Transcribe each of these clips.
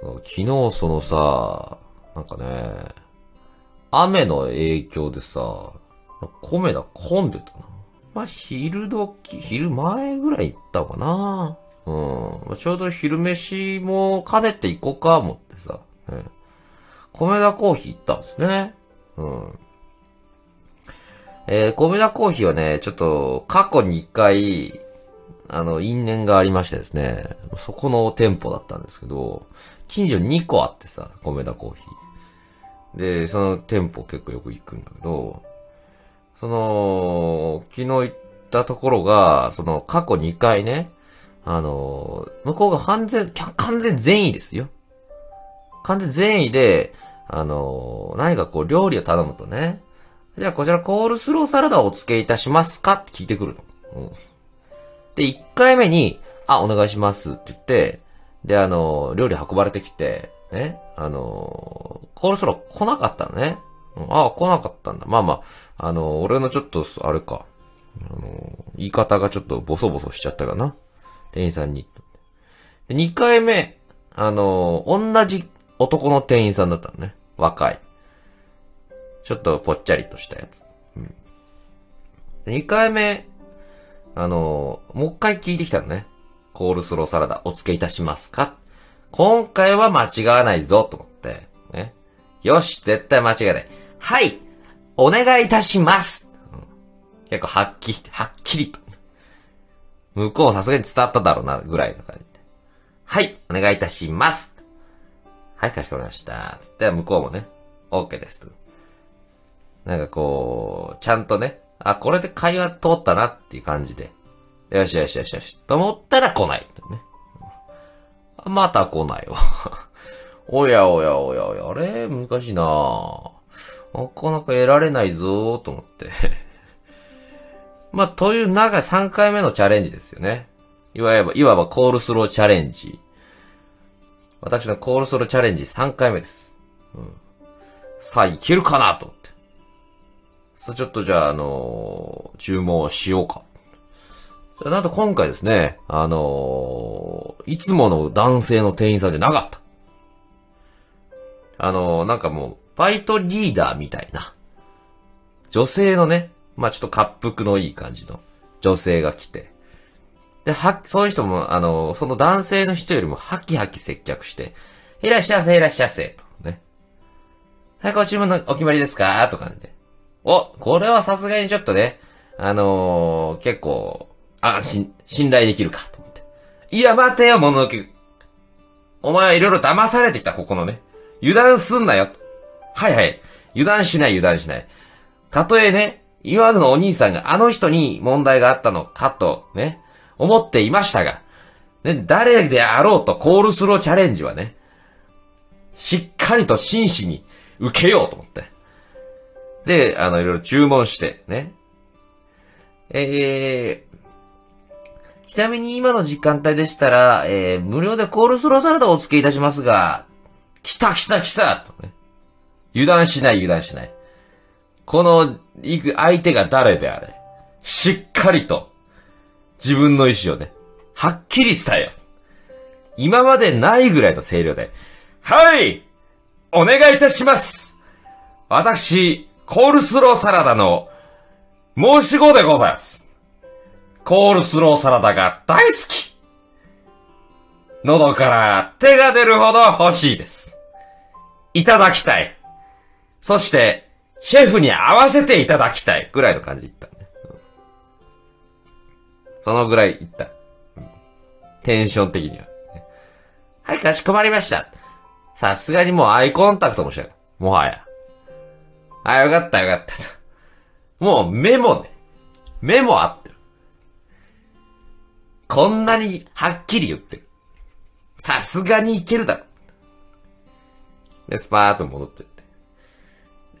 昨日そのさ、なんかね、雨の影響でさ、米田混んでたな。まあ、昼時、昼前ぐらい行ったかな。うん。ちょうど昼飯も兼ねて行こうか思ってさ、ね、米田コーヒー行ったんですね。うん。えー、米田コーヒーはね、ちょっと過去に一回、あの、因縁がありましてですね、そこの店舗だったんですけど、近所に2個あってさ、米田コーヒー。で、その店舗結構よく行くんだけど、その、昨日行ったところが、その過去2回ね、あの、向こうが完全、完全善意ですよ。完全善意で、あの、何かこう料理を頼むとね、じゃあこちらコールスローサラダをお付けいたしますか？って聞いてくるの。うん、で、1回目に、あ、お願いしますって言って、で、あの、料理運ばれてきて、ね、あの、コールスロー来なかったのね。うん、あ、来なかったんだ。まあまあ、あの、俺のちょっと、あれか、あの、言い方がちょっとボソボソしちゃったかな。店員さんに。で、2回目、あの、同じ男の店員さんだったのね。若い。ちょっとぽっちゃりとしたやつ。うん。2回目、あの、もう一回聞いてきたのね。コールスローサラダお付けいたしますか今回は間違わないぞ、と思って。ね。よし、絶対間違いない。はい、お願いいたします、うん、結構はっきり、はっきりと。向こうさすがに伝わっただろうな、ぐらいの感じで。はい、お願いいたします。はい、かしこまりました。つって向こうもね、OK です。なんかこう、ちゃんとね、あ、これで会話通ったなっていう感じで。よしよしよしよし。と思ったら来ない。ね。また来ないわ。おやおやおやおや、あれ？難しいななかなか得られないぞーと思って まあ、という中3回目のチャレンジですよね。いわば、いわばコールスローチャレンジ。私のコールスローチャレンジ3回目です。うん。さあ、いけるかなと。さあ、ちょっとじゃあ、あのー、注文しようか。なんと今回ですね、あのー、いつもの男性の店員さんじゃなかった。あのー、なんかもう、バイトリーダーみたいな。女性のね、まあちょっと滑腹のいい感じの女性が来て。で、は、そういう人も、あの、その男性の人よりもハキハキ接客して、いらっしゃいませ、いらっしゃいませ、とね。はい、ご注文のお決まりですか？とかで。お、これはさすがにちょっとね、あのー、結構、安心、信頼できるか、と思って。いや、待てよ、もののけ。お前はいろいろ騙されてきた、ここのね。油断すんなよ。はいはい。油断しない、油断しない。たとえね、今までのお兄さんがあの人に問題があったのかと、ね、思っていましたが、ね、誰であろうとコールスローチャレンジはね、しっかりと真摯に受けようと思って。で、あの、いろいろ注文して、ね。えー、ちなみに今の時間帯でしたら、えー、無料でコールスローサラダをお付けいたしますが、来た来た来たとね。油断しない油断しない。この、行く相手が誰であれ、しっかりと、自分の意思をね、はっきり伝えよ。今までないぐらいの声量で、はいお願いいたします私、コールスローサラダの申し子でございます。コールスローサラダが大好き喉から手が出るほど欲しいです。いただきたい。そして、シェフに合わせていただきたいぐらいの感じで言った、そのぐらい言った。テンション的には。はい、かしこまりました。さすがにもうアイコンタクトもしない。もはや。あ、よかったよかったと。もう目もね、目も合ってる。こんなにはっきり言ってる。さすがにいけるだろ。で、スパーと戻って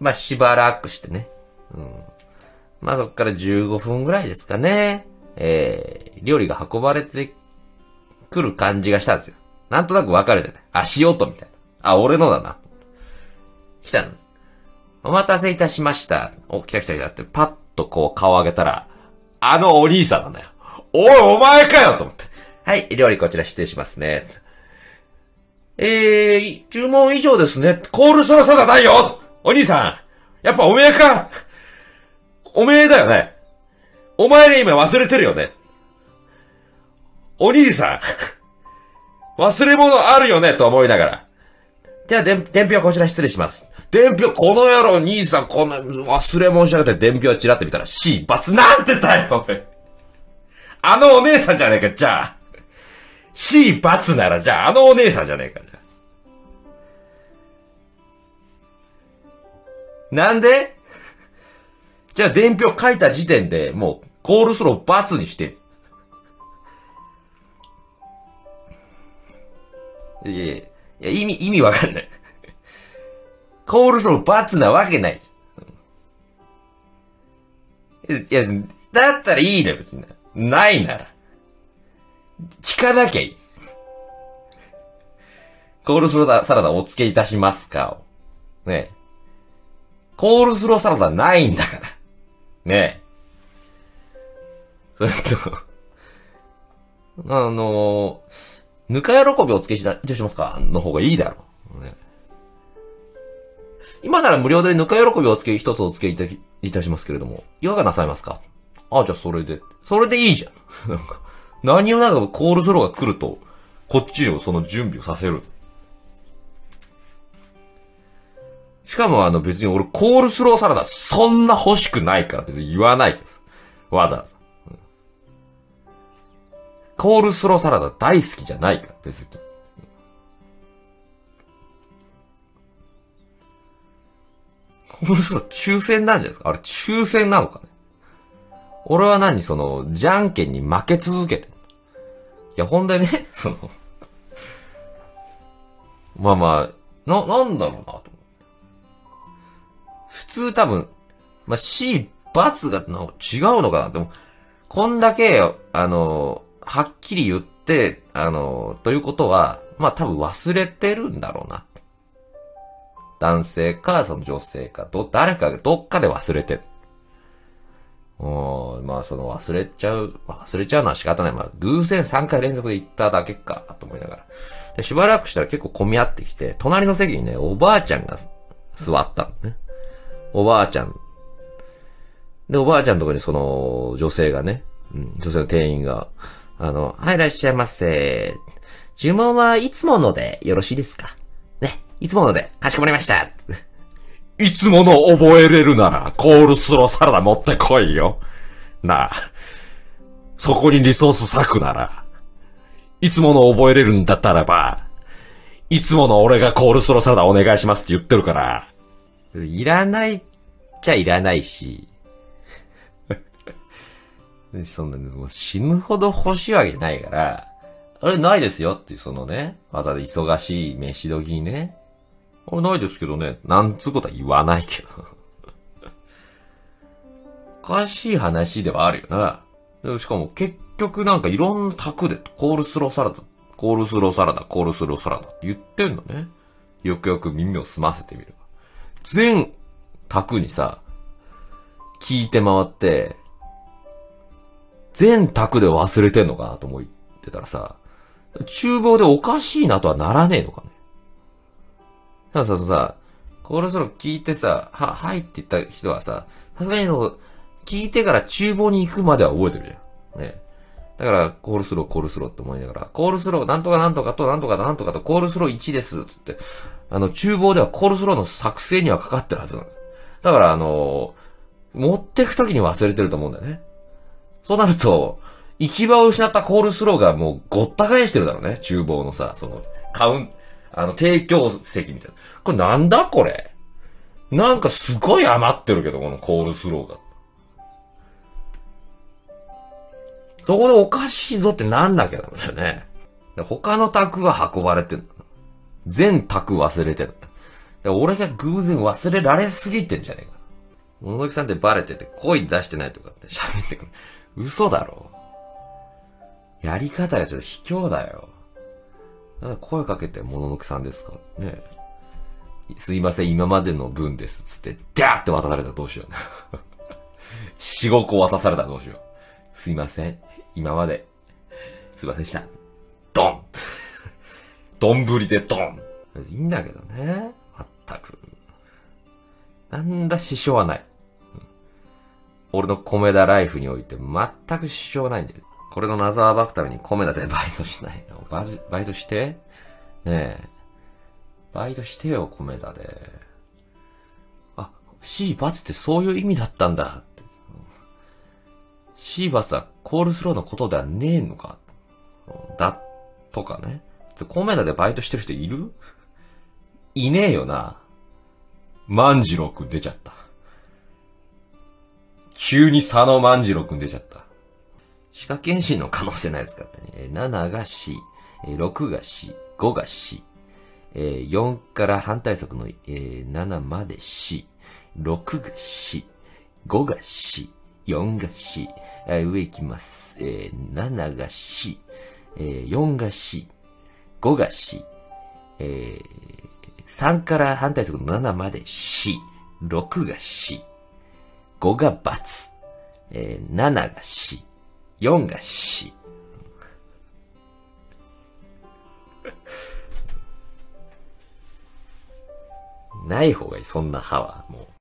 まあ、しばらくしてね。うん。まあ、そっから15分ぐらいですかね。えー、料理が運ばれてくる感じがしたんですよ。なんとなくわかるじゃない。足音みたいな。あ、俺のだな。来たの。お待たせいたしました。お、来た来た来たって、パッとこう顔上げたら、あのお兄さんなんだよ。おい、お前かよと思って。はい、料理こちら失礼しますね。えー、注文以上ですね。コールスローサダないよお兄さんやっぱおめえかおめえだよねお前ね今忘れてるよねお兄さん忘れ物あるよねと思いながら。じゃあ、伝票こちら失礼します。伝票、この野郎、兄さん、この、忘れ物しやがって伝票チラって見たら C、罰なんてだよ、俺。あのお姉さんじゃねえか、じゃあ。C、罰なら、じゃあ、あのお姉さんじゃねえか、じゃ。なんで？じゃあ、伝票書いた時点で、もう、コールスロー罰にして。いやいや、いや意味、意味わかんない。コールスロー罰なわけないいや、だったらいいね、別に。ないなら。聞かなきゃいい。コールスローサラダお付けいたしますかねコールスローサラダないんだから。ねえそれとあのー、ぬか喜びお付けいたしますかの方がいいだろう。今なら無料でぬか喜びをつけ、一つお付けいたいたしますけれども、いかがなさいますか？あ、じゃあそれで。それでいいじゃん。なんか、何をなんかコールスローが来ると、こっちをその準備をさせる。しかもあの別に俺コールスローサラダそんな欲しくないから別に言わないです。わざわざ。コールスローサラダ大好きじゃない。から別に。コールスロー抽選なんじゃないですか？あれ抽選なのかね？俺は何その、じゃんけんに負け続けていや、ほんでね、そのまあまあ、な、なんだろうな、と。普通多分、まあ C、罰が違うのかなでも、こんだけ、あの、はっきり言って、あの、ということは、まあ多分忘れてるんだろうな。男性か、その女性か、ど、誰かがどっかで忘れてる。うん、まあその忘れちゃう、忘れちゃうのは仕方ない。まあ偶然3回連続で行っただけか、と思いながら。で、しばらくしたら結構混み合ってきて、隣の席にね、おばあちゃんが座ったのね。おばあちゃん。で、おばあちゃんのとこにその、女性がね、うん、女性の店員が、あの、はい、いらっしゃいませ。注文はいつものでよろしいですか？ね。いつもので、かしこまりました。いつもの覚えれるなら、コールスローサラダ持ってこいよ。なあ。そこにリソース割くなら、いつもの覚えれるんだったらば、いつもの俺がコールスローサラダお願いしますって言ってるから、いらないっちゃいらないし、そんな、もう死ぬほど欲しいわけじゃないから、あれないですよっていうそのね、わざわざ忙しい飯時にね、あれないですけどね、なんつうことは言わないけど。おかしい話ではあるよな。しかも結局なんかいろんな卓でコールスローサラダ、コールスローサラダ、コールスローサラダって言ってんのね。よくよく耳を澄ませてみれば。全卓にさ、聞いて回って、全卓で忘れてんのかなと思ってたらさ、厨房でおかしいなとはならねえのかね。だからさ、さ、コールスロー聞いてさ、は、はいって言った人はさ、さすがにその、聞いてから厨房に行くまでは覚えてるじゃん。ね。だから、コールスロー、コールスローって思いながら、コールスロー、なんとかなんとかと、なんとかなんとかと、コールスロー1です、つって。あの、厨房ではコールスローの作成にはかかってるはずなの。だから、あの持ってくときに忘れてると思うんだよね。そうなると、行き場を失ったコールスローがもうごった返してるだろうね。厨房のさ、その、カウン、あの、提供席みたいな。これなんだ？これなんかすごい余ってるけど、このコールスローが。そこでおかしいぞってなんなきゃダメだよね。他の宅は運ばれてん全宅忘れてんだ。俺が偶然忘れられすぎてんじゃねえか。物の木さんってバレてて声出してないとかって喋ってくる。嘘だろ。やり方がちょっと卑怯だよ。声かけて、もののくさんですか？ねすいません、今までの分です。つって、ダーって渡されたらどうしよう。四五個渡されたらどうしよう。すいません、今まで、すいませんでした。ドン丼でドンいいんだけどね。まったく。なんら支障はない。俺の米田ライフにおいて全く支障ないんだよ。これの謎を暴くために米田でバイトしないよ。ババイトして？ねえ。バイトしてよ、米田で。あ、シーバツってそういう意味だったんだって。シーバツはコールスローのことではねえのか。だ、とかね。米田でバイトしてる人いる？いねえよな。万次郎くん出ちゃった。急に佐野万次郎くん出ちゃった。歯科検診の可能性ないですかってね。7が C、6が C、5が C、4から反対則の7まで C、6が C、5が C、4が C、上行きます。7が C、4が C、5が C、3から反対則の7まで C、6が C、5が×、7が死、4が死。ない方がいい、そんな歯は。もう。